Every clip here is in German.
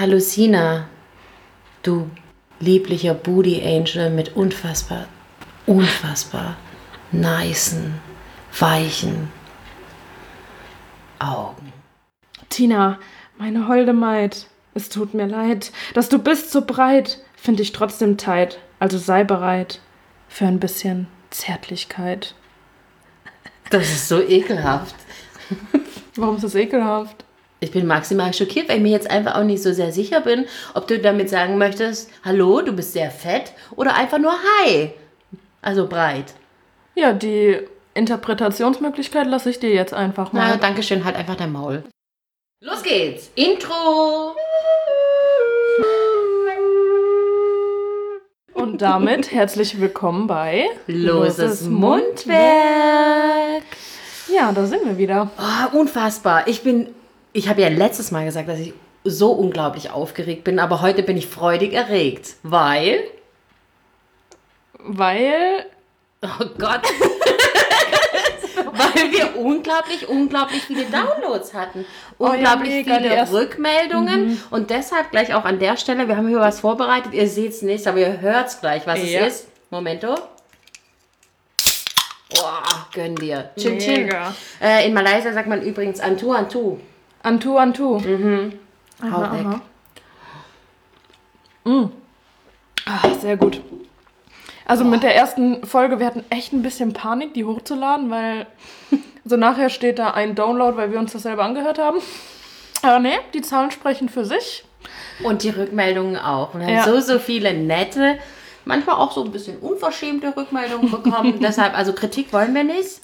Hallo Sina, du lieblicher Booty Angel mit unfassbar, unfassbar nicen, weichen Augen. Tina, meine holde Maid, es tut mir leid, dass du bist so breit, find ich trotzdem tight, also sei bereit für ein bisschen Zärtlichkeit. Das ist so ekelhaft. Warum ist das ekelhaft? Ich bin maximal schockiert, weil ich mir jetzt einfach auch nicht so sehr sicher bin, ob du damit sagen möchtest, hallo, du bist sehr fett oder einfach nur hi. Also breit. Ja, die Interpretationsmöglichkeit lasse ich dir jetzt einfach mal. Na, danke schön, halt einfach dein Maul. Los geht's. Intro. Und damit herzlich willkommen bei Loses Mundwerk. Ja, da sind wir wieder. Oh, unfassbar. Ich bin, ich habe ja letztes Mal gesagt, dass ich so unglaublich aufgeregt bin, aber heute bin ich freudig erregt, weil, Weil oh Gott, weil wir unglaublich, unglaublich viele Downloads hatten. Oh ja, Unglaublich mega, viele Rückmeldungen und deshalb gleich auch an der Stelle, wir haben hier was vorbereitet, ihr seht es nicht, aber ihr hört es gleich, was Ja. es ist. Momento. Boah, gönn dir. Chin Chin. Äh, in Malaysia sagt man übrigens Antu Antu. Antu, Antu. Hau weg. Ah, sehr gut. Also mit der ersten Folge, wir hatten echt ein bisschen Panik, die hochzuladen, weil so nachher steht da ein Download, weil wir uns das selber angehört haben. Aber nee, die Zahlen sprechen für sich. Und die Rückmeldungen auch. Wir haben Ja. so, so viele nette, manchmal auch so ein bisschen unverschämte Rückmeldungen bekommen. Deshalb, also Kritik wollen wir nicht.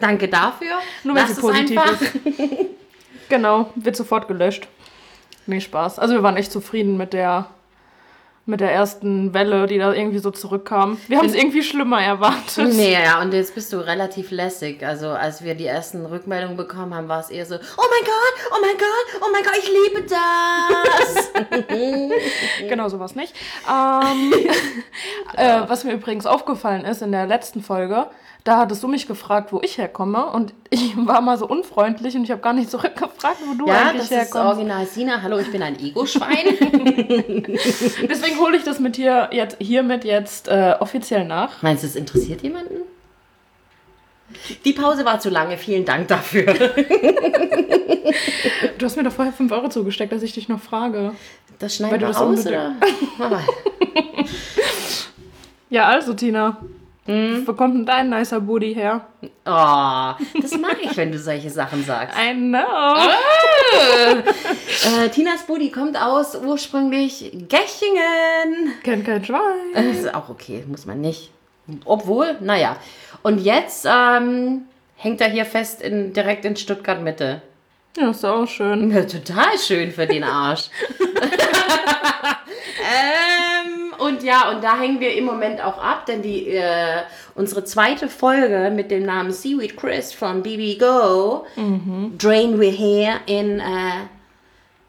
Danke dafür. Nur wenn Lass sie es positiv einfach. ist. Genau, wird sofort gelöscht. Nee, Spaß. Also wir waren echt zufrieden mit der mit der ersten Welle, die da irgendwie so zurückkam. Wir haben es irgendwie schlimmer erwartet. Nee, ja, und jetzt bist du relativ lässig. Also, als wir die ersten Rückmeldungen bekommen haben, war es eher so: Oh mein Gott, oh mein Gott, oh mein Gott, ich liebe das. Genau, sowas nicht. Ähm, äh, was mir übrigens aufgefallen ist in der letzten Folge, da hattest du mich gefragt, wo ich herkomme. Und ich war mal so unfreundlich und ich habe gar nicht zurückgefragt, wo du ja, eigentlich das ist herkommst. original Sina. Hallo, ich bin ein Ego-Schwein. Deswegen hole ich das mit hier jetzt, hiermit jetzt äh, offiziell nach. Meinst du, es interessiert jemanden? Die Pause war zu lange. Vielen Dank dafür. Du hast mir doch vorher 5 Euro zugesteckt, dass ich dich noch frage. Das schneiden wir das unbedingt- oder? Ja, also Tina. Hm? Wo kommt denn dein nicer Booty her? Oh, das mag ich, wenn du solche Sachen sagst. I know. Äh, Tinas Booty kommt aus ursprünglich Gächingen. Kennt kein Schwein. Das ist auch okay, muss man nicht. Obwohl, naja. Und jetzt ähm, hängt er hier fest in, direkt in Stuttgart Mitte. Ja, ist auch schön. Ja, total schön für den Arsch. ähm, und ja, und da hängen wir im Moment auch ab, denn die, äh, unsere zweite Folge mit dem Namen Seaweed Chris von BB Go Drain We Here in äh,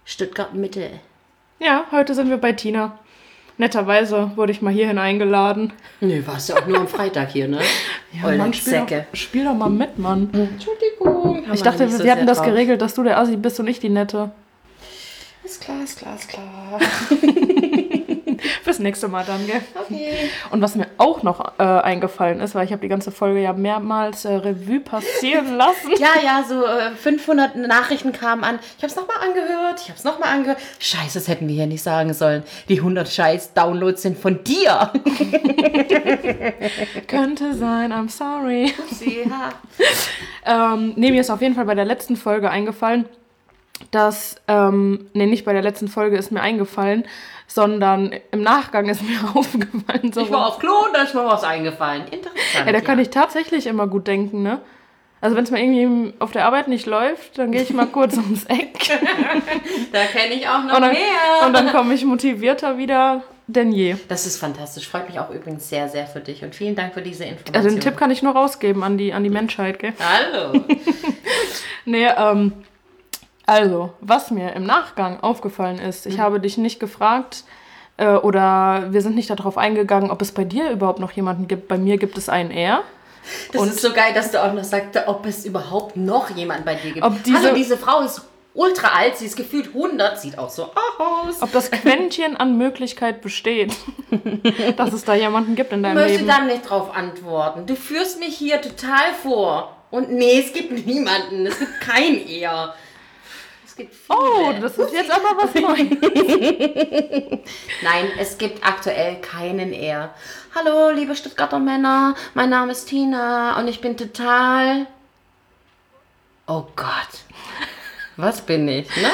Stuttgart Mitte. Ja, heute sind wir bei Tina. Netterweise wurde ich mal hierhin eingeladen. Nö, warst du auch nur am Freitag hier, ne? Ja, Mann, spiel Zecke. doch, spiel doch mal mit, Mann. Entschuldigung. Ich dachte, wir hatten das geregelt, dass du der Assi bist und ich die Nette. Ist klar, ist klar, ist klar. Fürs nächste Mal dann, gell? Okay. Und was mir auch noch äh, eingefallen ist, weil ich habe die ganze Folge ja mehrmals äh, Revue passieren lassen. Ja, ja, so äh, 500 Nachrichten kamen an. Ich habe es nochmal angehört, ich habe es nochmal angehört. Scheiße, das hätten wir hier nicht sagen sollen. Die 100 scheiß Downloads sind von dir. Könnte sein, I'm sorry. ja. Ähm, nee, mir ist auf jeden Fall bei der letzten Folge eingefallen, dass, ähm, nee, nicht bei der letzten Folge ist mir eingefallen, sondern im Nachgang ist mir aufgefallen. So Ich war auf Klo und da ist mir was eingefallen. Interessant. ja, da kann ich tatsächlich immer gut denken, ne? Also wenn es mal irgendwie auf der Arbeit nicht läuft, dann gehe ich mal kurz ums Eck Da kenne ich auch noch und dann, mehr. und dann komme ich motivierter wieder denn je. das ist fantastisch. Freut mich auch übrigens sehr, sehr für dich. Und vielen Dank für diese Information. Also den Tipp kann ich nur rausgeben an die, an die Menschheit, gell? Hallo. Nee, ähm, also, was mir im Nachgang aufgefallen ist, ich habe dich nicht gefragt äh, oder wir sind nicht darauf eingegangen, ob es bei dir überhaupt noch jemanden gibt. Bei mir gibt es einen er. Das Und- ist so geil, dass du auch noch sagst, ob es überhaupt noch jemanden bei dir gibt. Ob diese- Hallo, diese Frau ist ultra alt, sie ist gefühlt 100, sieht auch so aus. Ob das Quäntchen an Möglichkeit besteht, dass es da jemanden gibt in Ich deinem möchte Leben. dann nicht drauf antworten. Du führst mich hier total vor. Und nee, es gibt niemanden. Es gibt kein Er. Es gibt viele. Oh, das ist jetzt aber was Neues. Nein, es gibt aktuell keinen Er. Hallo, liebe Stuttgarter Männer. Mein Name ist Tina und ich bin total. Oh Gott. Was bin ich, ne?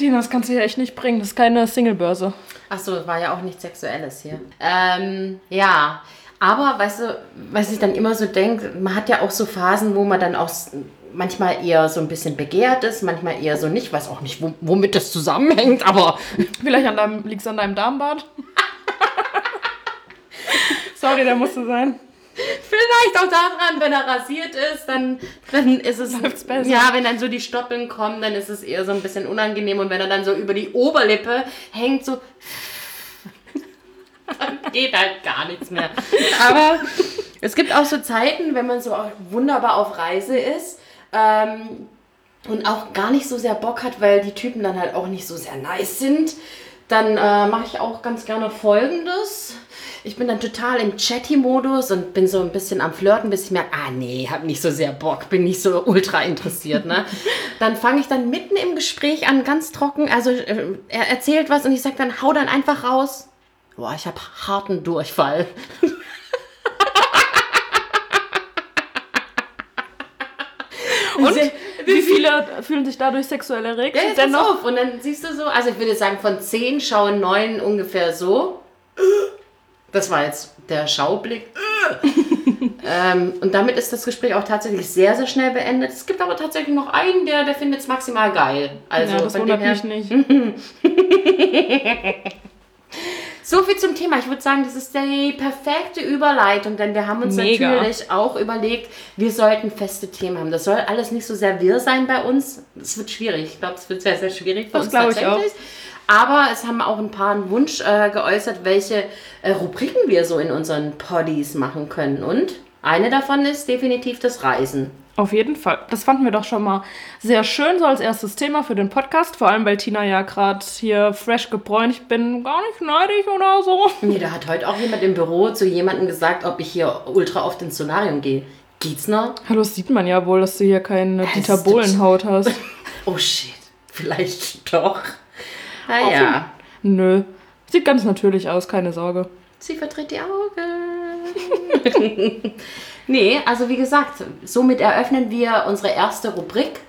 Dina, das kannst du hier echt nicht bringen. Das ist keine Singlebörse. Achso, war ja auch nichts Sexuelles hier. Ähm, ja. Aber, weißt du, was ich dann immer so denke, man hat ja auch so Phasen, wo man dann auch manchmal eher so ein bisschen begehrt ist, manchmal eher so nicht. Weiß auch nicht, wo, womit das zusammenhängt, aber Vielleicht an deinem, liegt es an deinem Darmbad? Sorry, der musste sein. vielleicht auch daran, wenn er rasiert ist, dann, dann ist es. Läuft's besser. Ja, wenn dann so die Stoppeln kommen, dann ist es eher so ein bisschen unangenehm. Und wenn er dann so über die Oberlippe hängt, so. dann geht halt gar nichts mehr. Aber es gibt auch so Zeiten, wenn man so auch wunderbar auf Reise ist. Ähm, und auch gar nicht so sehr Bock hat, weil die Typen dann halt auch nicht so sehr nice sind, dann äh, mache ich auch ganz gerne Folgendes. Ich bin dann total im Chatty-Modus und bin so ein bisschen am Flirten, bis ich merke, ah nee, hab nicht so sehr Bock, bin nicht so ultra interessiert. Ne? dann fange ich dann mitten im Gespräch an, ganz trocken, also äh, er erzählt was und ich sage dann, hau dann einfach raus. Boah, ich habe harten Durchfall. Und wie viele fühlen sich dadurch sexuell erregt? Ja, jetzt pass auf. Und dann siehst du so, also ich würde sagen, von zehn schauen neun ungefähr so. Das war jetzt der Schaublick. ähm, und damit ist das Gespräch auch tatsächlich sehr, sehr schnell beendet. Es gibt aber tatsächlich noch einen, der, der findet es maximal geil. Also ja, das wundert her, mich nicht. So viel zum Thema. Ich würde sagen, das ist die perfekte Überleitung, denn wir haben uns Mega. natürlich auch überlegt, wir sollten feste Themen haben. Das soll alles nicht so sehr wir sein bei uns. Es wird schwierig. Ich glaube, es wird sehr, sehr schwierig für Das uns glaube ich tatsächlich. Aber es haben auch ein paar einen Wunsch äh, geäußert, welche äh, Rubriken wir so in unseren Poddies machen können. Und eine davon ist definitiv das Reisen. Auf jeden Fall. Das fanden wir doch schon mal sehr schön, so als erstes Thema für den Podcast. Vor allem, weil Tina ja gerade hier fresh gebräunt. Ich bin gar nicht neidisch oder so. Nee, da hat heute auch jemand im Büro zu jemandem gesagt, ob ich hier ultra oft ins Solarium gehe. Geht's noch? Hallo, das sieht man ja wohl, dass du hier keine Es Dieter Bohlenhaut hast. Oh shit, vielleicht doch. Naja, Nö. Sieht ganz natürlich aus, keine Sorge. sie verdreht die Augen. nee, also wie gesagt, somit eröffnen wir unsere erste Rubrik.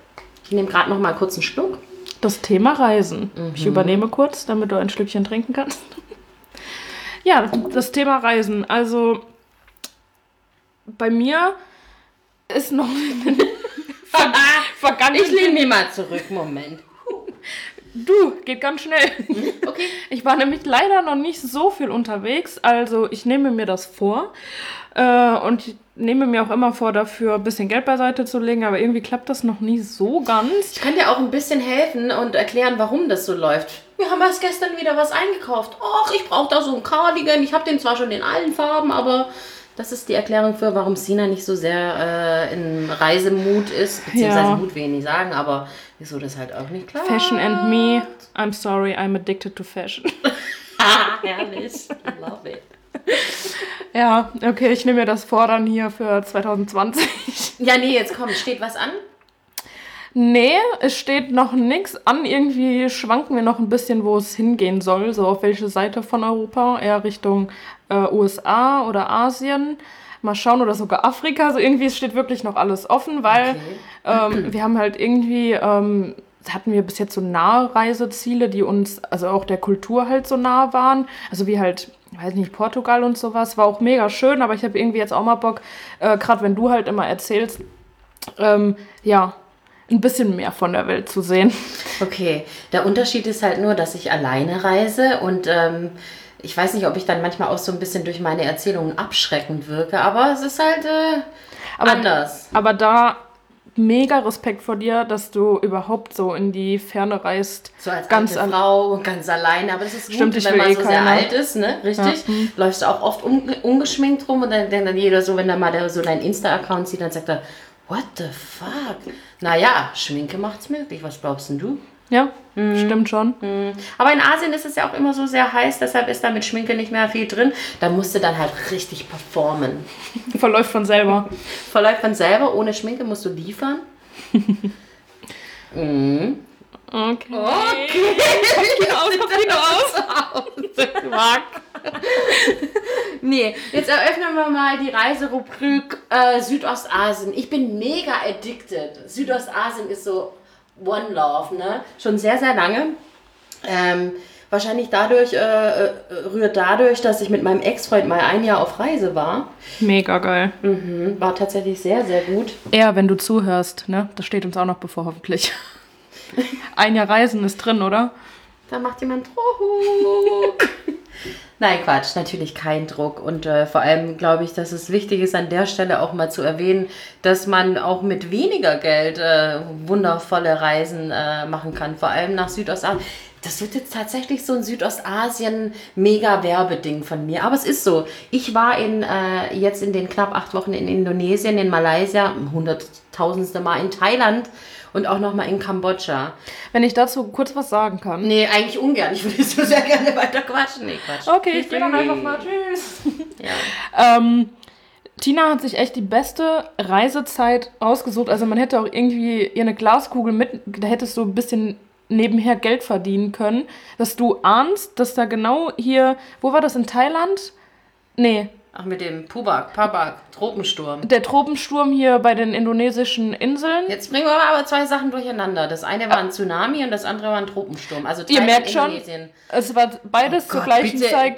Ich nehme gerade noch mal kurz einen Schluck. Das Thema Reisen. Mhm. Ich übernehme kurz, damit du ein Schlückchen trinken kannst. Ja, das Thema Reisen. Also bei mir ist noch vergangen. Ich lehne mich mal zurück, Moment. Du, geht ganz schnell. Okay. Ich war nämlich leider noch nicht so viel unterwegs. Also ich nehme mir das vor. Äh, und ich nehme mir auch immer vor, dafür ein bisschen Geld beiseite zu legen. Aber irgendwie klappt das noch nie so ganz. Ich kann dir auch ein bisschen helfen und erklären, warum das so läuft. Wir haben erst gestern wieder was eingekauft. Och, ich brauche da so einen Cardigan. Ich habe den zwar schon in allen Farben, aber das ist die Erklärung für, warum Sina nicht so sehr äh, in Reisemut ist. Beziehungsweise Ja. Mut will ich nicht sagen, aber wieso das halt auch nicht klar. Fashion and me. I'm sorry, I'm addicted to fashion. Ah, herrlich. I love it. Ja, okay, ich nehme mir das vor dann hier für 2020. Ja, nee, jetzt komm, steht was an? Nee, es steht noch nichts an. Irgendwie schwanken wir noch ein bisschen, wo es hingehen soll. So auf welche Seite von Europa. Eher Richtung äh, USA oder Asien. Mal schauen oder sogar Afrika. Also irgendwie steht wirklich noch alles offen, weil ähm, wir haben halt irgendwie, ähm, hatten wir bis jetzt so nahe Reiseziele, die uns, also auch der Kultur halt so nah waren. Also wie halt, weiß nicht, Portugal und sowas. War auch mega schön, aber ich habe irgendwie jetzt auch mal Bock, äh, gerade wenn du halt immer erzählst, ähm, ja, ein bisschen mehr von der Welt zu sehen. Okay, der Unterschied ist halt nur, dass ich alleine reise und ähm, ich weiß nicht, ob ich dann manchmal auch so ein bisschen durch meine Erzählungen abschreckend wirke, aber es ist halt äh, anders. Aber da mega Respekt vor dir, dass du überhaupt so in die Ferne reist. So als ganz alte Frau ganz alleine, aber das ist gut, Stimmt, wenn man eh so sehr keiner. alt ist, ne? Richtig? Läufst du auch oft unge ungeschminkt rum und dann, dann, dann jeder so, wenn da mal der, so deinen Insta-Account sieht, dann sagt er, What the fuck? Naja, Schminke macht's möglich. Was glaubst denn du? Ja, stimmt schon. Aber in Asien ist es ja auch immer so sehr heiß, deshalb ist da mit Schminke nicht mehr viel drin. Da musst du dann halt richtig performen. Verläuft von selber. Verläuft von selber, ohne Schminke musst du liefern. mhm. Okay. Okay. Aus, aus, aus. Nee, jetzt eröffnen wir mal die Reiserubrik äh, Südostasien. Ich bin mega addicted. Südostasien ist so One Love, ne? Schon sehr, sehr lange. Ähm, wahrscheinlich dadurch, äh, äh, rührt dadurch, dass ich mit meinem Ex-Freund mal ein Jahr auf Reise war. Mega geil. Mhm, war tatsächlich sehr, sehr gut. Er, wenn du zuhörst, ne? Das steht uns auch noch bevor, hoffentlich. Ein Jahr Reisen ist drin, oder? Da macht jemand Druck. Nein, Quatsch, natürlich kein Druck. Und äh, vor allem glaube ich, dass es wichtig ist, an der Stelle auch mal zu erwähnen, dass man auch mit weniger Geld äh, wundervolle Reisen äh, machen kann. Vor allem nach Südostasien. Das wird jetzt tatsächlich so ein Südostasien-Mega-Werbeding von mir. Aber es ist so. Ich war in, äh, jetzt in den knapp acht Wochen in Indonesien, in Malaysia, hunderttausendste Mal in Thailand und auch nochmal in Kambodscha. Wenn ich dazu kurz was sagen kann. Nee, eigentlich ungern. Ich würde so sehr gerne weiter quatschen. Nee, Quatsch. Okay, ich gehe dann einfach mal. Tschüss. Ja. Ähm, Tina hat sich echt die beste Reisezeit rausgesucht. Also man hätte auch irgendwie ihr eine Glaskugel mit, da hättest du ein bisschen nebenher Geld verdienen können, dass du ahnst, dass da genau hier, wo war das in Thailand? Nee, Ach, mit dem Pubak, Pabak, Tropensturm. der Tropensturm hier bei den indonesischen Inseln. Jetzt bringen wir aber zwei Sachen durcheinander. Das eine war ein Tsunami und das andere war ein Tropensturm. Also Ihr merkt schon, es war beides zur Gott, gleichen Zeit,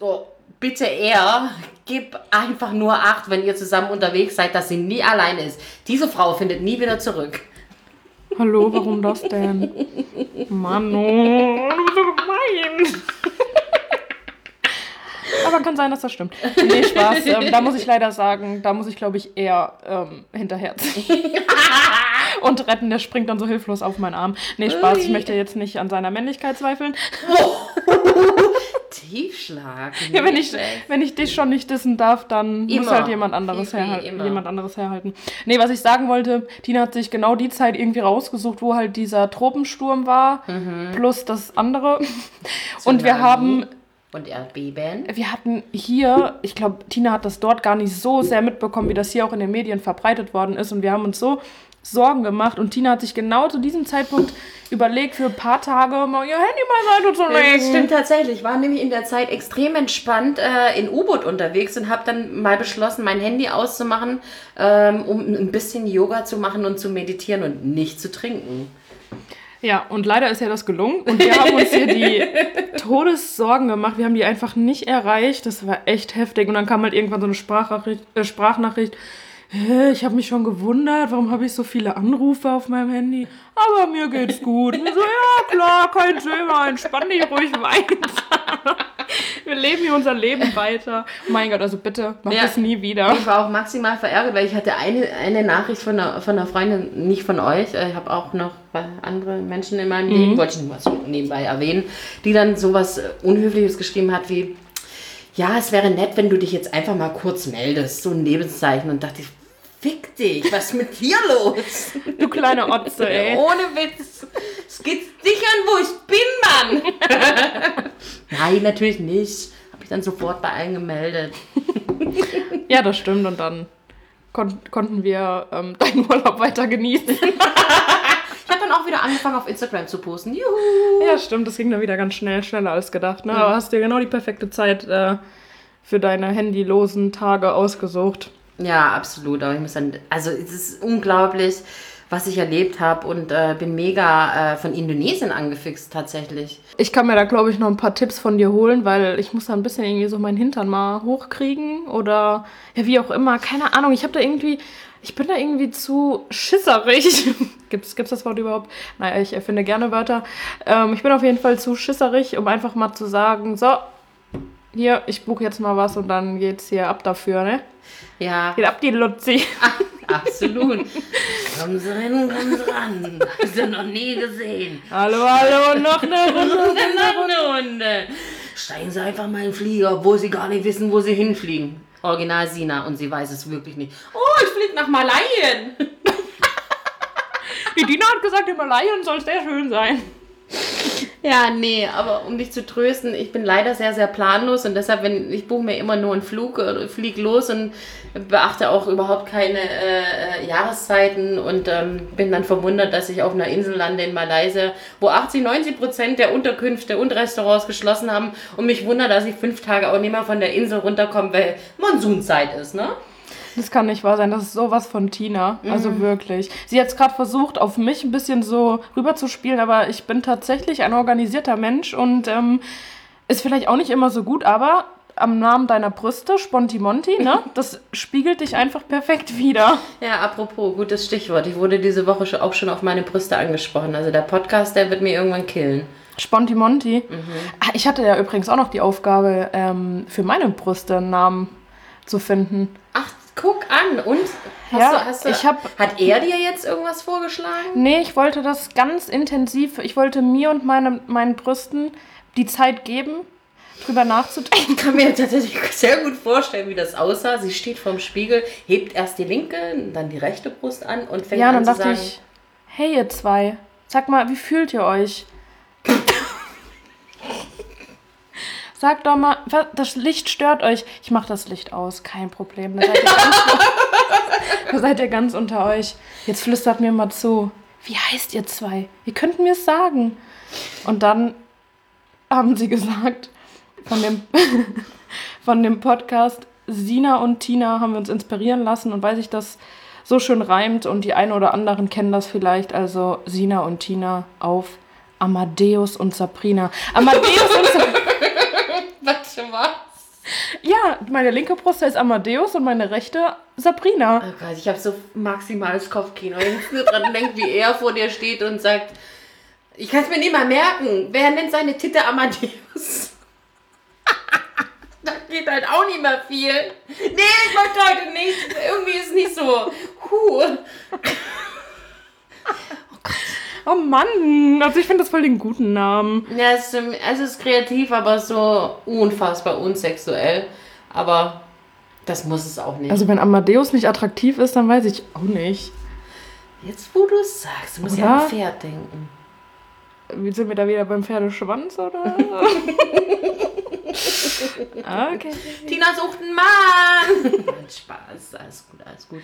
wo oh, bitte er, gib einfach nur acht, wenn ihr zusammen unterwegs seid, dass sie nie allein ist. Diese Frau findet nie wieder zurück. Hallo, warum das denn? Mann, oh, du bist so gemein. Aber kann sein, dass das stimmt. Nee, Spaß. Ähm, da muss ich leider sagen, da muss ich, glaube ich, eher ähm, hinterherziehen. Und retten, der springt dann so hilflos auf meinen Arm. Nee, Spaß, ich möchte jetzt nicht an seiner Männlichkeit zweifeln. Tiefschlag. Ja, wenn ich, wenn ich dich schon nicht dissen darf, dann muss Immer. halt jemand anderes, herhalten, jemand anderes herhalten. Nee, was ich sagen wollte, Tina hat sich genau die Zeit irgendwie rausgesucht, wo halt dieser Tropensturm war, plus das andere. Und wir Tsunami haben Und Erdbeben. wir hatten hier, ich glaube, Tina hat das dort gar nicht so sehr mitbekommen, wie das hier auch in den Medien verbreitet worden ist. Und wir haben uns so Sorgen gemacht. Und Tina hat sich genau zu diesem Zeitpunkt überlegt, für ein paar Tage mal ihr Handy beiseite zu legen. Das stimmt tatsächlich. Ich war nämlich in der Zeit extrem entspannt äh, in U-Boot unterwegs und habe dann mal beschlossen, mein Handy auszumachen, ähm, um ein bisschen Yoga zu machen und zu meditieren und nicht zu trinken. Ja, und leider ist ja das gelungen. Und wir haben uns hier die Todessorgen gemacht. Wir haben die einfach nicht erreicht. Das war echt heftig. Und dann kam halt irgendwann so eine Sprachnachricht. Äh, Sprachnachricht. Ich habe mich schon gewundert, warum habe ich so viele Anrufe auf meinem Handy? Aber mir geht's gut. Und so, ja klar, kein Thema, entspann dich ruhig weiter. Wir leben hier unser Leben weiter. Mein Gott, also bitte, mach Ja. das nie wieder. Ich war auch maximal verärgert, weil ich hatte eine, eine Nachricht von einer, von einer Freundin, nicht von euch. Ich habe auch noch andere Menschen in meinem Leben, wollte ich nur mal so nebenbei erwähnen, die dann sowas äh, Unhöfliches geschrieben hat wie, ja, es wäre nett, wenn du dich jetzt einfach mal kurz meldest, so ein Lebenszeichen. Und dachte ich, fick dich, was ist mit dir los? Du kleine Otze, ey. Ohne Witz. Es geht dich an, wo ich bin, Mann. Nein, natürlich nicht. Habe ich dann sofort bei allen gemeldet. Ja, das stimmt. Und dann kon konnten wir ähm, deinen Urlaub weiter genießen. Ich habe dann auch wieder angefangen auf Instagram zu posten. Juhu. Ja, stimmt, das ging dann wieder ganz schnell, schneller als gedacht. Ne? Aber hast dir genau die perfekte Zeit äh, für deine handylosen Tage ausgesucht. Ja, absolut. Aber ich muss dann, also es ist unglaublich, was ich erlebt habe und äh, bin mega äh, von Indonesien angefixt tatsächlich. Ich kann mir da, glaube ich, noch ein paar Tipps von dir holen, weil ich muss da ein bisschen irgendwie so meinen Hintern mal hochkriegen oder ja, wie auch immer. Keine Ahnung, ich habe da irgendwie, ich bin da irgendwie zu schisserig. gibt's, gibt's das Wort überhaupt? Naja, ich erfinde gerne Wörter. Ähm, ich bin auf jeden Fall zu schisserig, um einfach mal zu sagen, so, hier, ich buche jetzt mal was und dann geht's hier ab dafür, ne? Ja, Geht ab die Luzi. absolut. kommen Sie rein, kommen Sie ran. Hast du noch nie gesehen. Hallo, hallo, noch eine Runde. Noch eine Runde. Steigen Sie einfach mal in den Flieger, obwohl Sie gar nicht wissen, wo Sie hinfliegen. Original Sina und sie weiß es wirklich nicht. Oh, ich fliege nach Malayen. Die Dina hat gesagt, Himalayen soll sehr schön sein. Ja, nee, aber um dich zu trösten, ich bin leider sehr, sehr planlos und deshalb, wenn ich buche mir immer nur einen Flug flieg los und beachte auch überhaupt keine äh, Jahreszeiten und ähm, bin dann verwundert, dass ich auf einer Insel lande in Malaysia, wo 80, 90 Prozent der Unterkünfte und Restaurants geschlossen haben und mich wundert, dass ich fünf Tage auch nicht mehr von der Insel runterkomme, weil Monsunzeit ist, ne? Das kann nicht wahr sein. Das ist sowas von Tina. Also wirklich. Sie hat es gerade versucht, auf mich ein bisschen so rüberzuspielen, aber ich bin tatsächlich ein organisierter Mensch und ähm, ist vielleicht auch nicht immer so gut, aber am Namen deiner Brüste, Spontimonti, ne? Das spiegelt dich einfach perfekt wieder. Ja, apropos, gutes Stichwort. Ich wurde diese Woche auch schon auf meine Brüste angesprochen. Also der Podcast, der wird mir irgendwann killen. Spontimonti. Ah, Ich hatte ja übrigens auch noch die Aufgabe, ähm, für meine Brüste einen Namen zu finden. Ach, guck an. Und? Hast Ja, du, hast du, ich hab- hat er dir jetzt irgendwas vorgeschlagen? Nee, ich wollte das ganz intensiv, ich wollte mir und meine, meinen Brüsten die Zeit geben, drüber nachzudenken. Ich kann mir tatsächlich sehr gut vorstellen, wie das aussah. Sie steht vorm Spiegel, hebt erst die linke, dann die rechte Brust an und fängt Ja, an dann zu dachte sagen, ich, hey ihr zwei, sag mal, wie fühlt ihr euch? Sag doch mal, das Licht stört euch. Ich mach das Licht aus, kein Problem. Da seid ihr ganz, da seid ihr ganz unter euch. Jetzt flüstert mir mal zu. Wie heißt ihr zwei? Ihr könnt mir es sagen. Und dann haben sie gesagt, von dem, von dem Podcast Sina und Tina haben wir uns inspirieren lassen und weil sich das so schön reimt und die einen oder anderen kennen das vielleicht, also Sina und Tina auf Amadeus und Sabrina. Amadeus und Sabrina. Was schon was? Ja, meine linke Brust heißt Amadeus und meine rechte Sabrina. Oh Gott, ich habe so maximales Kopfkino. Wenn ich nur dran denke, wie er vor dir steht und sagt, ich kann es mir nicht mal merken. Wer nennt seine Titte Amadeus? da geht halt auch nicht mehr viel. Nee, ich möchte heute nicht. Irgendwie ist nicht so. Huh. Oh Mann, also ich finde das voll den guten Namen. Ja, es ist, es ist kreativ, aber so unfassbar unsexuell. Aber das muss es auch nicht. Also wenn Amadeus nicht attraktiv ist, dann weiß ich auch nicht. Jetzt, wo du es sagst, du musst ja Oder? an ein Pferd denken. Wie sind wir da wieder beim Pferdeschwanz, oder? okay. Tina sucht einen Mann. Spaß. Alles gut, alles gut.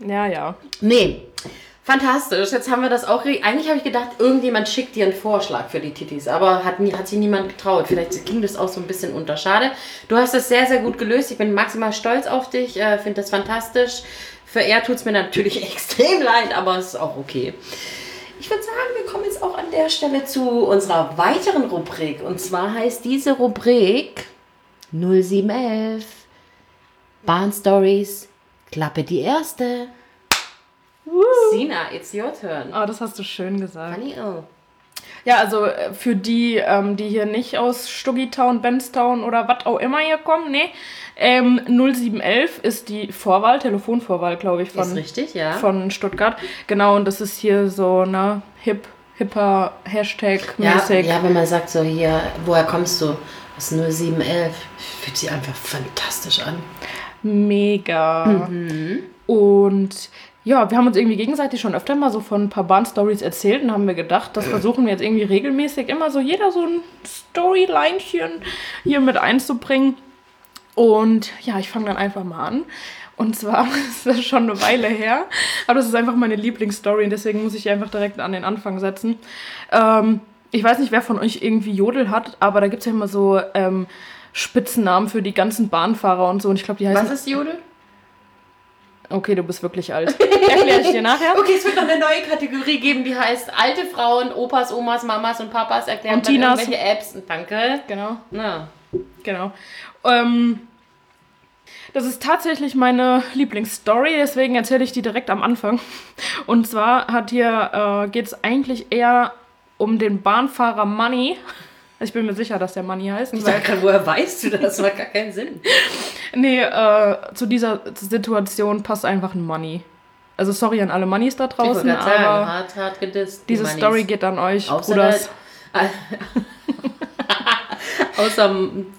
Ja, ja. Nee, fantastisch. Jetzt haben wir das auch. Eigentlich habe ich gedacht, irgendjemand schickt dir einen Vorschlag für die Titis, aber hat, nie, hat sich niemand getraut. Vielleicht ging das auch so ein bisschen unter. Schade. Du hast das sehr, sehr gut gelöst. Ich bin maximal stolz auf dich. Äh, Finde das fantastisch. Für er tut es mir natürlich extrem leid, aber es ist auch okay. Ich würde sagen, wir kommen jetzt auch an der Stelle zu unserer weiteren Rubrik. Und zwar heißt diese Rubrik 0711 Bahn Stories, Klappe die erste. Sina, it's your turn. Oh, das hast du schön gesagt. Funny, oh. Ja, also äh, für die, ähm, die hier nicht aus Stuggitown, Benstown oder was auch immer hier kommen, nee. Ähm, 0711 ist die Vorwahl, Telefonvorwahl, glaube ich, Ist von, richtig, ja. von Stuttgart. Genau, und das ist hier so, ne, hip, hipper, ja, Hashtag-mäßig. ja, wenn man sagt so hier, woher kommst du? Das ist 0711. Fühlt sich einfach fantastisch an. Mega. Und ja, wir haben uns irgendwie gegenseitig schon öfter mal so von ein paar Bahn-Stories erzählt und haben wir gedacht, das versuchen wir jetzt irgendwie regelmäßig immer so jeder so ein Storylinchen hier mit einzubringen. Und ja, ich fange dann einfach mal an. Und zwar ist das schon eine Weile her, aber das ist einfach meine Lieblingsstory und deswegen muss ich die einfach direkt an den Anfang setzen. Ähm, ich weiß nicht, wer von euch irgendwie Jodel hat, aber da gibt es ja immer so ähm, Spitzennamen für die ganzen Bahnfahrer und so. Und ich glaube, die heißen. Was ist Jodel? Okay, du bist wirklich alt. Erkläre ich dir nachher. Okay, es wird noch eine neue Kategorie geben, die heißt alte Frauen, Opas, Omas, Mamas und Papas erklären Und dann Tinas. irgendwelche Apps. Danke. Genau, Na. genau. Ähm, das ist tatsächlich meine Lieblingsstory, deswegen erzähle ich die direkt am Anfang. Und zwar hat hier, äh, geht es eigentlich eher um den Bahnfahrer Money. Ich bin mir sicher, dass der Money heißt. Ich sag grad, woher weißt du das? Das macht gar keinen Sinn. Nee, äh, zu dieser Situation passt einfach ein Money. Also sorry an alle Moneys da draußen, gerade sagen, aber hart, hart gedisst. die diese Mannis. Story geht an euch, Außer Bruders. der- Außer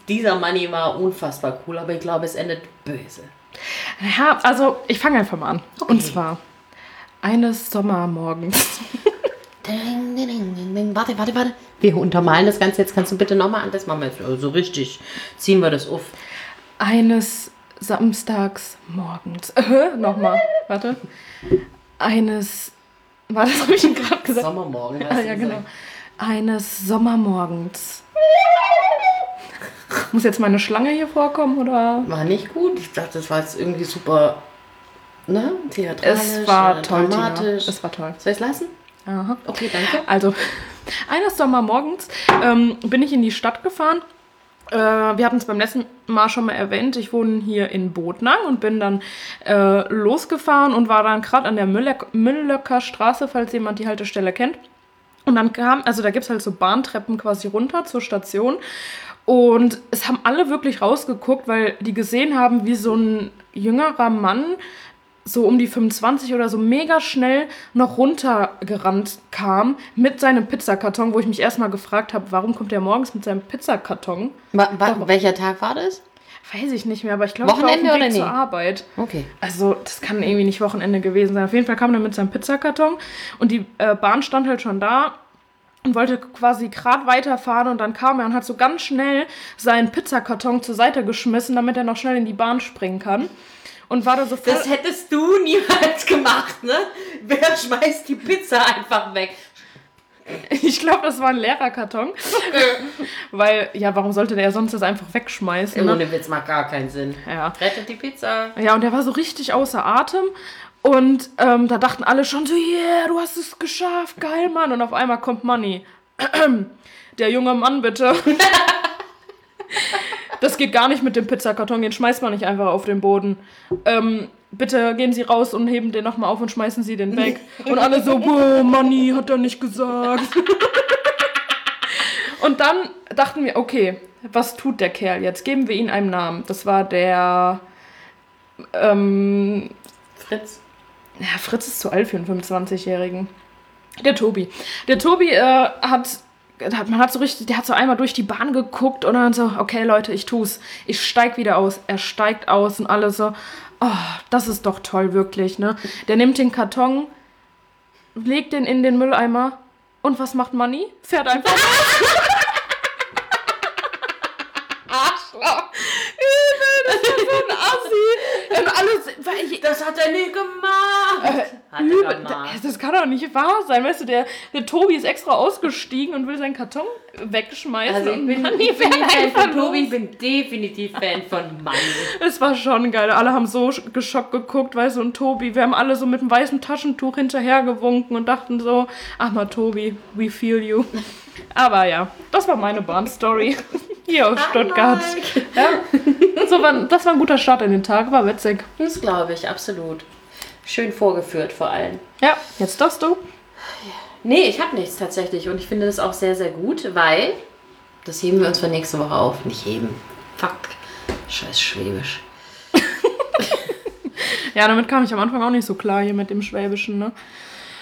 dieser Money war unfassbar cool, aber ich glaube, es endet böse. Ja, also ich fange einfach mal an. Okay. Und zwar eines Sommermorgens. Warte, warte, warte. Wir untermalen das Ganze. Jetzt kannst du bitte nochmal an. Das machen wir jetzt so also richtig. Ziehen wir das auf. Eines Samstags morgens. Äh, nochmal. Warte. Eines. War das habe ich ihn gerade gesagt? Sommermorgen. Ah, ja, genau. Eines Sommermorgens. Muss jetzt meine Schlange hier vorkommen oder? War nicht gut. Ich dachte, das war jetzt irgendwie super. Ne? Theatralisch. Es war toll, Tina. dramatisch. Es war toll. Soll ich es lassen? Aha. Okay, danke. Also, eines Sommermorgens ähm, bin ich in die Stadt gefahren. Äh, wir hatten es beim letzten Mal schon mal erwähnt. Ich wohne hier in Botnang und bin dann äh, losgefahren und war dann gerade an der Müllöck Müllöcker Straße, falls jemand die Haltestelle kennt. Und dann kam, also da gibt es halt so Bahntreppen quasi runter zur Station. Und es haben alle wirklich rausgeguckt, weil die gesehen haben, wie so ein jüngerer Mann, so um die 25 oder so, mega schnell noch runtergerannt kam mit seinem Pizzakarton, wo ich mich erstmal gefragt habe, warum kommt er morgens mit seinem Pizzakarton? Wa wa welcher Tag war das? Weiß ich nicht mehr, aber ich glaube, ich war auf Wochenende dem Weg oder nee? zur Arbeit. Okay. Also, das kann irgendwie nicht Wochenende gewesen sein. Auf jeden Fall kam er mit seinem Pizzakarton und die äh, Bahn stand halt schon da und wollte quasi gerade weiterfahren und dann kam er und hat so ganz schnell seinen Pizzakarton zur Seite geschmissen, damit er noch schnell in die Bahn springen kann. Und war da so voll. Das hättest du niemals gemacht, ne? Wer schmeißt die Pizza einfach weg? Ich glaube, das war ein leerer Karton. Weil, ja, warum sollte der sonst das einfach wegschmeißen? Ne? Ohne Witz macht gar keinen Sinn. Ja. Rettet die Pizza. Ja, und der war so richtig außer Atem. Und ähm, da dachten alle schon so, yeah, du hast es geschafft, geil, Mann. Und auf einmal kommt Money. Der junge Mann, bitte. Das geht gar nicht mit dem Pizzakarton, den schmeißt man nicht einfach auf den Boden. Ähm, bitte gehen Sie raus und heben den nochmal auf und schmeißen Sie den weg. Und alle so, boah, Money, hat er nicht gesagt. Und dann dachten wir, okay, was tut der Kerl jetzt? Geben wir ihm einen Namen. Das war der ähm, Fritz. ja, Fritz ist zu alt für einen 25-Jährigen. Der Tobi. Der Tobi äh, hat, man hat so richtig, der hat so einmal durch die Bahn geguckt und dann so, okay Leute, ich tu's. Ich steig wieder aus. Er steigt aus und alle so, oh, das ist doch toll, wirklich, ne? Der nimmt den Karton, legt den in den Mülleimer und was macht Manni? Fährt einfach Arschloch. Übel, das ist so ein Assi. Und alles, weil ich, Das hat er nie gemacht. hat er Übel, gemacht. das, kann doch nicht wahr sein. Weißt du, der, der Tobi ist extra ausgestiegen und will seinen Karton wegschmeißen. Also ich und bin, Manni ich bin Fan von Tobi, ich bin definitiv Fan von Manni. Es war schon geil. Alle haben so sch- geschockt geguckt, weißt du, und Tobi. Wir haben alle so mit einem weißen Taschentuch hinterhergewunken und dachten so, ach mal Tobi, we feel you. Aber ja, das war meine Bahnstory. Hier aus Stuttgart. Ja. So war, das war ein guter Start in den Tag, war witzig. Das glaube ich, absolut. Schön vorgeführt vor allem. Ja, jetzt darfst du. Nee, ich habe nichts tatsächlich und ich finde das auch sehr, sehr gut, weil das heben wir uns für nächste Woche auf. Nicht heben. Fuck. Scheiß Schwäbisch. Ja, damit kam ich am Anfang auch nicht so klar hier mit dem Schwäbischen, ne?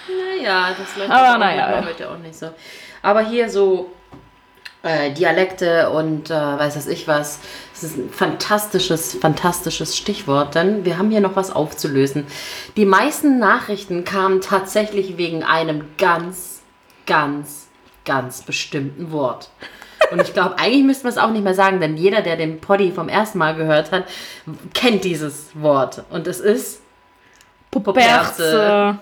Naja, das läuft Aber auch naja, heute auch nicht so. Aber hier so äh, Dialekte und äh, weiß was ich was. Das ist ein fantastisches, fantastisches Stichwort, denn wir haben hier noch was aufzulösen. Die meisten Nachrichten kamen tatsächlich wegen einem ganz, ganz, ganz bestimmten Wort. Und ich glaube, eigentlich müssten wir es auch nicht mehr sagen, denn jeder, der den Poddy vom ersten Mal gehört hat, kennt dieses Wort. Und es ist Berze.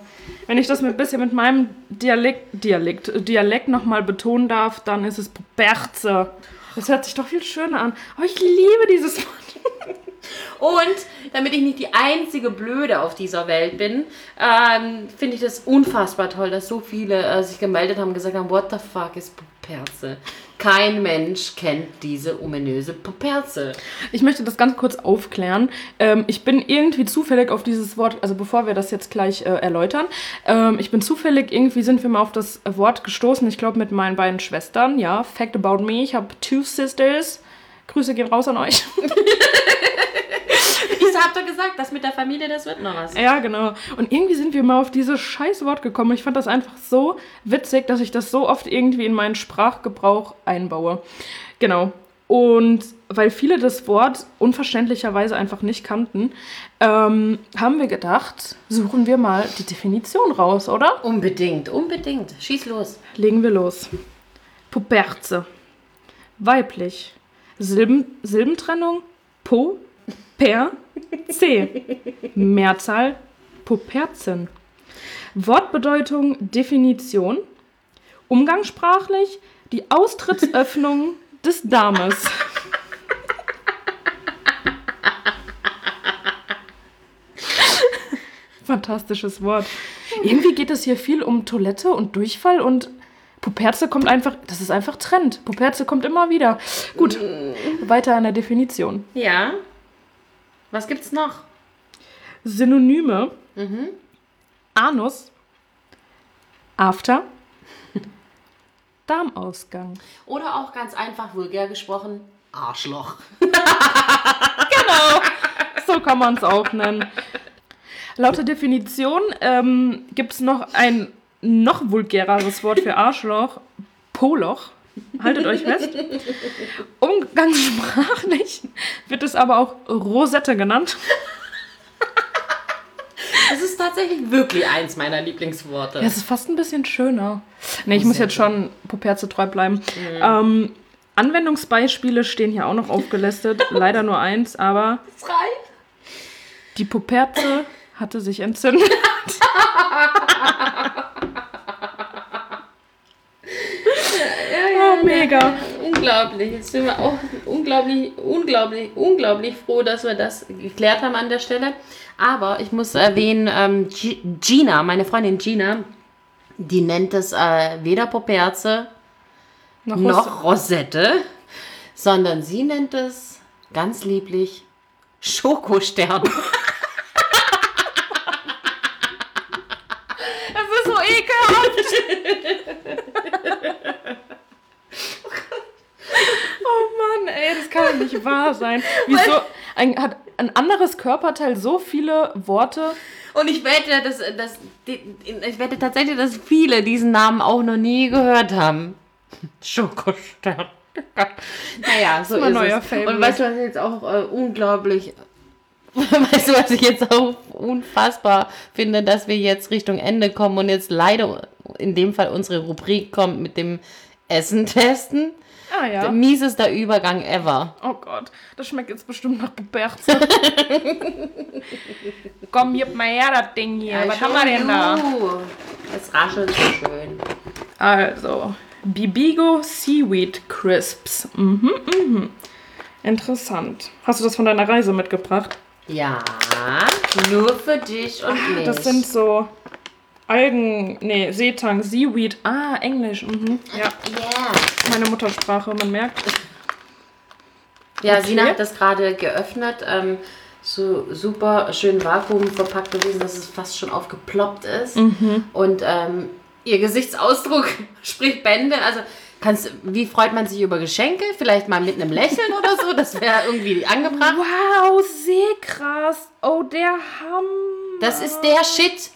Wenn ich das mit ein bisschen mit meinem Dialekt, Dialekt, Dialekt nochmal betonen darf, dann ist es Berze. Das hört sich doch viel schöner an. Aber ich liebe dieses Wort. Und damit ich nicht die einzige Blöde auf dieser Welt bin, ähm, finde ich das unfassbar toll, dass so viele äh, sich gemeldet haben und gesagt haben, what the fuck ist Puperze? Kein Mensch kennt diese ominöse Puperze. Ich möchte das ganz kurz aufklären. Ähm, ich bin irgendwie zufällig auf dieses Wort, also bevor wir das jetzt gleich äh, erläutern, ähm, ich bin zufällig, irgendwie sind wir mal auf das Wort gestoßen, ich glaube mit meinen beiden Schwestern, ja, Fact about me, ich habe two sisters. Grüße gehen raus an euch. Ich hab doch gesagt, das mit der Familie, das wird noch was. Ja, genau. Und irgendwie sind wir mal auf dieses scheiß Wort gekommen. Ich fand das einfach so witzig, dass ich das so oft irgendwie in meinen Sprachgebrauch einbaue. Genau. Und weil viele das Wort unverständlicherweise einfach nicht kannten, ähm, haben wir gedacht, suchen wir mal die Definition raus, oder? Unbedingt, unbedingt. Schieß los. Legen wir los. Puperze. Weiblich. Silben, Silbentrennung. Po. Per. C. Mehrzahl. Puperzen. Wortbedeutung. Definition. Umgangssprachlich. Die Austrittsöffnung des Dames. Fantastisches Wort. Irgendwie geht es hier viel um Toilette und Durchfall und Puperze kommt einfach, das ist einfach Trend. Puperze kommt immer wieder. Gut, weiter an der Definition. Ja. Was gibt's noch? Synonyme. Anus. After. Darmausgang. Oder auch ganz einfach vulgär gesprochen, Arschloch. So kann man es auch nennen. Laut Definition ähm, gibt es noch ein noch vulgäreres Wort für Arschloch. Poloch. Haltet euch fest. Umgangssprachlich wird es aber auch Rosette genannt. Das ist tatsächlich wirklich eins meiner Lieblingsworte. Ja, es ist fast ein bisschen schöner. Nee, ich muss jetzt schon Puperze treu bleiben. Ähm, Anwendungsbeispiele stehen hier auch noch aufgelistet. Leider nur eins, aber Das reicht. die Puperze hatte sich entzündet. Ja, mega. Unglaublich. Jetzt sind wir auch unglaublich, unglaublich, unglaublich froh, dass wir das geklärt haben an der Stelle. Aber ich muss erwähnen, ähm, G- Gina, meine Freundin Gina, die nennt es äh, weder Poperze Noch, noch Rosette, sondern sie nennt es ganz lieblich Schokostern. Das ist so ekelhaft. oh Mann, ey, das kann doch nicht wahr sein. Wieso ein, hat ein anderes Körperteil so viele Worte? Und ich wette, dass, dass ich wette tatsächlich, dass viele diesen Namen auch noch nie gehört haben. Schokostern. Naja, so ist, mein neuer es. Favorite. Und weißt du, was ich jetzt auch äh, unglaublich, weißt du, was ich jetzt auch unfassbar finde, dass wir jetzt Richtung Ende kommen und jetzt leider in dem Fall unsere Rubrik kommt mit dem Essen testen. Ah ja. Miesester Übergang ever. Oh Gott, das schmeckt jetzt bestimmt nach Puberze. Komm, gib mal her das Ding hier. Was haben wir denn da? Es raschelt so schön. Also, Bibigo Seaweed Crisps. Mhm, mhm. Interessant. Hast du das von deiner Reise mitgebracht? Ja, nur für dich und mich. Das sind so Algen, nee, Seetang, Seaweed. Ah, Englisch. Mhm. Ja, Yeah. meine Muttersprache, man merkt. Ja, Okay. Sina hat das gerade geöffnet. Ähm, so super schön Vakuum verpackt gewesen, dass es fast schon aufgeploppt ist. Mhm. Und ähm, ihr Gesichtsausdruck spricht Bände. Also, kannst, wie freut man sich über Geschenke? Vielleicht mal mit einem Lächeln oder so? Das wäre irgendwie angebracht. Wow, Seegras. Oh, der Hammer. Das ist der Shit.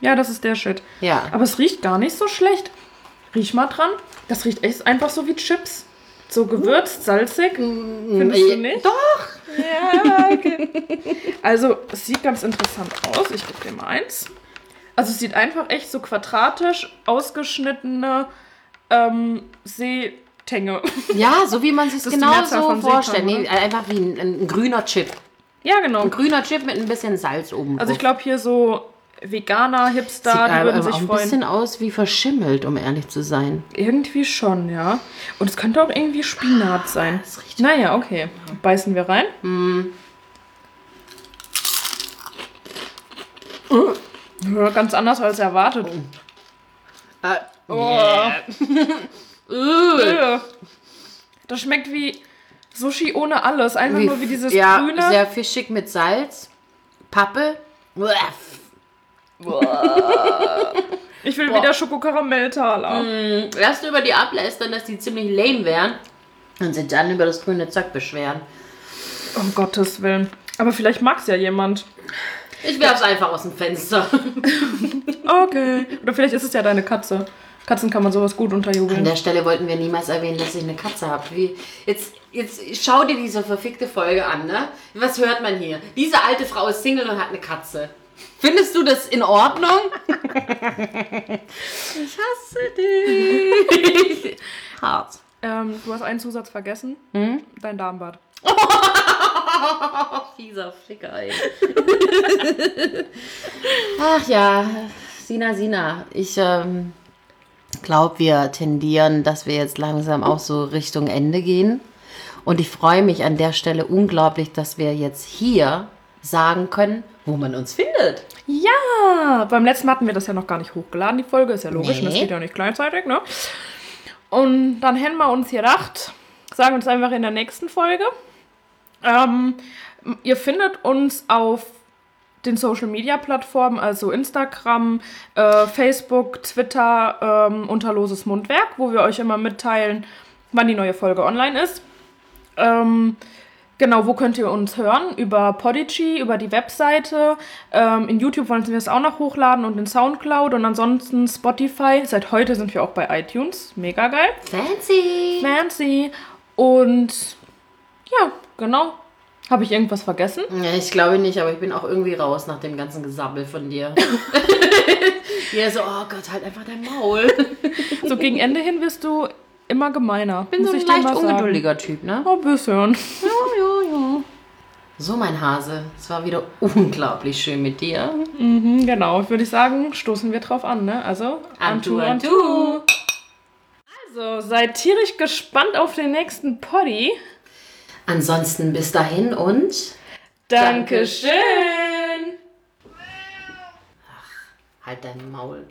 Ja, das ist der Shit. Ja. Aber es riecht gar nicht so schlecht. Riech mal dran. Das riecht echt einfach so wie Chips. So gewürzt, salzig. Findest du nicht? Doch. Ja, okay. Also, es sieht ganz interessant aus. Ich gebe dir mal eins. Also, es sieht einfach echt so quadratisch ausgeschnittene ähm, Seetänge. Ja, so wie man sich die genau so vorstellt. Nee, einfach wie ein, ein grüner Chip. ja, genau. Ein grüner Chip mit ein bisschen Salz oben. Also, ich glaube, hier so Veganer, Hipster, Sieht die aber würden auch sich ein freuen. bisschen aus wie verschimmelt, um ehrlich zu sein. Irgendwie schon, ja. Und es könnte auch irgendwie Spinat sein. Das riecht Naja, okay. Beißen wir rein. Ja, ganz anders als erwartet. Oh. Äh. Das schmeckt wie Sushi ohne alles. Einfach nur wie dieses ja, grüne. sehr fischig mit Salz, Pappe. Ich will wieder Schokokaramelltaler. Erst über die ablästern, dass die ziemlich lame wären und sich dann über das grüne Zeug beschweren. Um Gottes Willen. Aber vielleicht mag's ja jemand. Ich werf's einfach aus dem Fenster. Okay. Oder vielleicht ist es ja deine Katze. Katzen kann man sowas gut An unterjubeln. der Stelle wollten wir niemals erwähnen, dass ich eine Katze habe. Wie, jetzt, jetzt schau dir diese verfickte Folge an, ne? Was hört man hier? Diese alte Frau ist Single und hat eine Katze. Findest du das in Ordnung? ich hasse dich. Hart. Ähm, du hast einen Zusatz vergessen. Dein Darmbad. Fieser Ficker, ey. Ach ja, Sina, Sina. Ich ähm, glaube, wir tendieren, dass wir jetzt langsam auch so Richtung Ende gehen. Und ich freue mich an der Stelle unglaublich, dass wir jetzt hier sagen können, wo man uns findet. Ja, beim letzten Mal hatten wir das ja noch gar nicht hochgeladen, die Folge. Ist ja logisch, Nee. das geht ja nicht gleichzeitig, ne? Und dann hätten wir uns gedacht, sagen wir uns einfach in der nächsten Folge. Ähm, ihr findet uns auf den Social Media Plattformen, also Instagram, äh, Facebook, Twitter ähm, unter Loses Mundwerk, wo wir euch immer mitteilen, wann die neue Folge online ist. Ähm, genau, wo könnt ihr uns hören? Über Podigy, über die Webseite. Ähm, in YouTube wollen wir es auch noch hochladen und in Soundcloud und ansonsten Spotify. Seit heute sind wir auch bei iTunes. Mega geil. Fancy. Fancy. Und ja, genau. Habe ich irgendwas vergessen? Ja, ich glaube nicht, aber ich bin auch irgendwie raus nach dem ganzen Gesabbel von dir. ja, so, oh Gott, halt einfach dein Maul. So gegen Ende hin wirst du immer gemeiner. Bin so ein leicht ungeduldiger Typ, ne? Oh, bisschen. So, mein Hase, es war wieder unglaublich schön mit dir. Mhm, genau, würde ich sagen, stoßen wir drauf an, ne? Also, Antu, Antu. Also, seid tierisch gespannt auf den nächsten Poddy. Ansonsten bis dahin und Dankeschön. halt dein Maul.